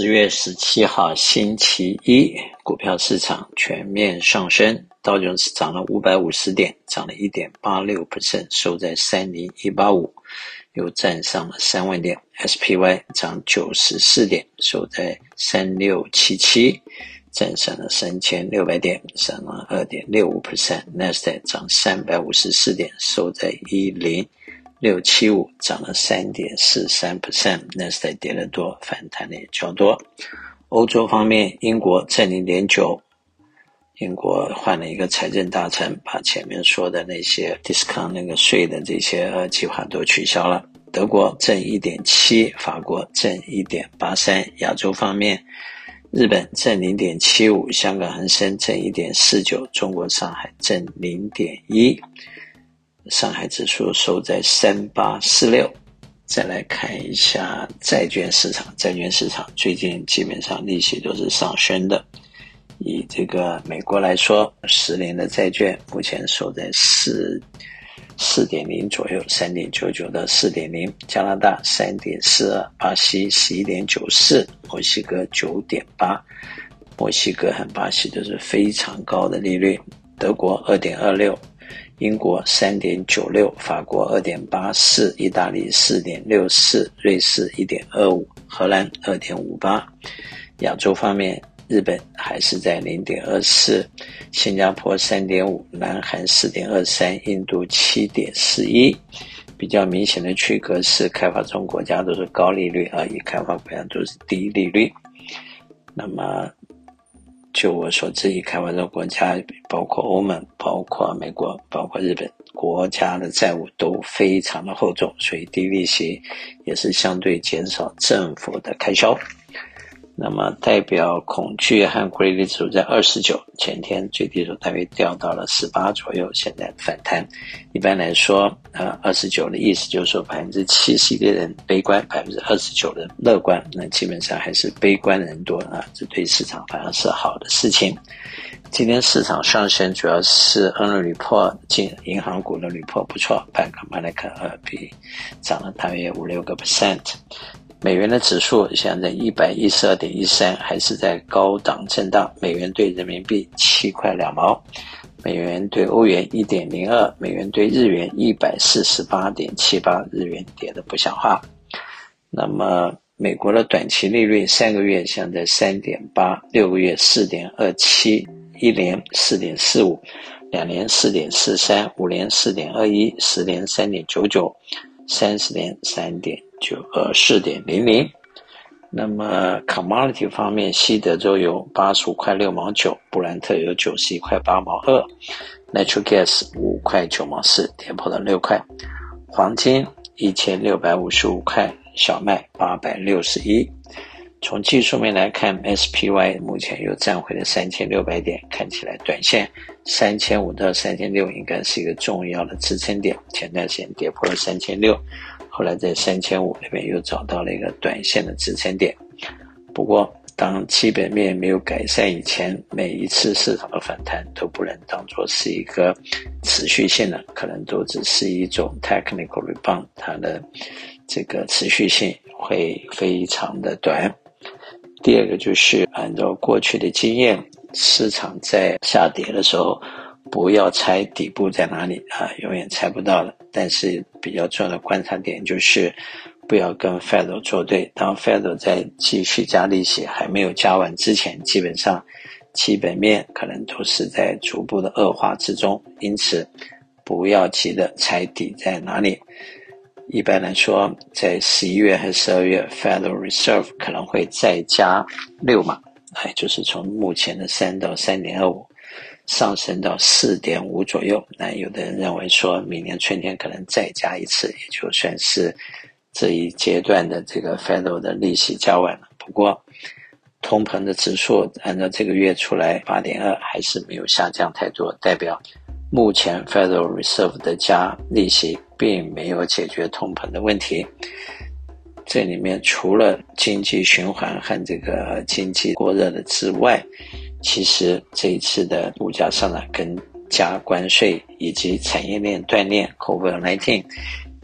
十月十七号星期一，股票市场全面上升，道琼斯涨了五百五十点，涨了一点八六 percent，收在三零一八五，又站上了三万点。SPY 涨九十四点，收在三六七七，站上了三千六百点，涨了二点六五 percent。纳斯达克涨三百五十四点，收在一零。六七五涨了三点四三 percent，纳斯达克跌得多，反弹的也较多。欧洲方面，英国正零点九，英国换了一个财政大臣，把前面说的那些 discount 那个税的这些呃计划都取消了。德国正一点七，法国正一点八三。亚洲方面，日本正零点七五，香港恒生正一点四九，中国上海正零点一。上海指数收在三八四六，再来看一下债券市场。债券市场最近基本上利息都是上升的。以这个美国来说，十年的债券目前收在四四点零左右，三点九九到四点零。加拿大三点四二，巴西十一点九四，墨西哥九点八。墨西哥和巴西都是非常高的利率。德国二点二六。英国三点九六，法国二点八四，意大利四点六四，瑞士一点二五，荷兰二点五八。亚洲方面，日本还是在零点二四，新加坡三点五，南韩四点二三，印度七点四一。比较明显的区隔是，开发中国家都是高利率，而已开发国家都是低利率。那么。就我所知，已开发的国家，包括欧盟、包括美国、包括日本，国家的债务都非常的厚重，所以低利息也是相对减少政府的开销。那么代表恐惧和规律指数在二十九，前天最低时候大约掉到了十八左右，现在反弹。一般来说，呃，二十九的意思就是说百分之七十的人悲观，百分之二十九的乐观，那基本上还是悲观的人多啊，这对市场反而是好的事情。今天市场上升主要是 e a r n i n o 进银行股的 report 不错，Bank of America 呃比涨了大约五六个 percent。美元的指数现在一百一十二点一三，还是在高档震荡。美元兑人民币七块两毛，美元兑欧元一点零二，美元兑日元一百四十八点七八，日元跌得不像话。那么美国的短期利率三个月现在三点八，六个月四点二七，一年四点四五，两年四点四三，五年四点二一，十年三点九九，三十年三点。九二四点零零，那么 commodity 方面，西德州油八十五块六毛九，布兰特油九十一块八毛二，natural gas 五块九毛四，跌破了六块，黄金一千六百五十五块，小麦八百六十一。从技术面来看，SPY 目前又站回了三千六百点，看起来短线三千五到三千六应该是一个重要的支撑点，前段时间跌破了三千六。后来在三千五那边又找到了一个短线的支撑点，不过当基本面没有改善以前，每一次市场的反弹都不能当做是一个持续性的，可能都只是一种 technical rebound，它的这个持续性会非常的短。第二个就是按照过去的经验，市场在下跌的时候。不要猜底部在哪里啊，永远猜不到的。但是比较重要的观察点就是，不要跟 Fed 作对。当 Fed 在继续加利息还没有加完之前，基本上基本面可能都是在逐步的恶化之中。因此，不要急着猜底在哪里。一般来说，在十一月和十二月，Federal Reserve 可能会再加六码，哎，就是从目前的三到三点二五。上升到四点五左右，那有的人认为说，明年春天可能再加一次，也就算是这一阶段的这个 Federal 的利息加完了。不过，通膨的指数按照这个月出来八点二，还是没有下降太多，代表目前 Federal Reserve 的加利息并没有解决通膨的问题。这里面除了经济循环和这个经济过热的之外，其实这一次的物价上涨跟加关税以及产业链断裂 COVID-19 ）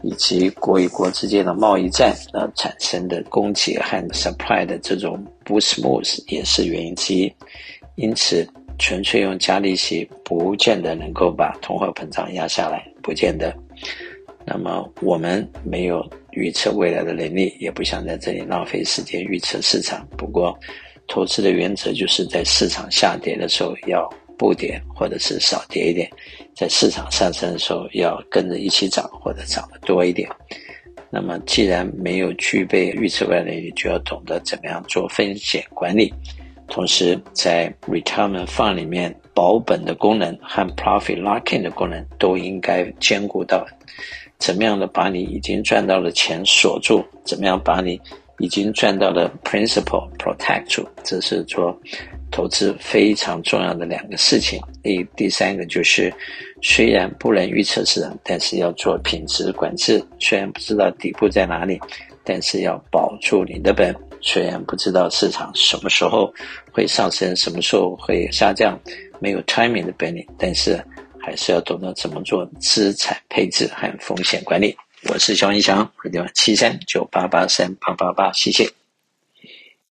以及国与国之间的贸易战而产生的供给和 supply 的这种不 smooth 也是原因之一。因此，纯粹用加利息不见得能够把通货膨胀压下来，不见得。那么我们没有预测未来的能力，也不想在这里浪费时间预测市场。不过，投资的原则就是在市场下跌的时候要不跌，或者是少跌一点；在市场上升的时候要跟着一起涨，或者涨得多一点。那么，既然没有具备预测未来能力，就要懂得怎么样做风险管理。同时，在 retirement fund 里面，保本的功能和 profit locking 的功能都应该兼顾到。怎么样的把你已经赚到的钱锁住？怎么样把你已经赚到的 principal protect 住？这是做投资非常重要的两个事情。第第三个就是，虽然不能预测市场，但是要做品质管制。虽然不知道底部在哪里，但是要保住你的本。虽然不知道市场什么时候会上升，什么时候会下降，没有 timing 的本领，但是。还是要懂得怎么做资产配置和风险管理。我是萧义祥，回电话七三九八八三八八八，谢谢。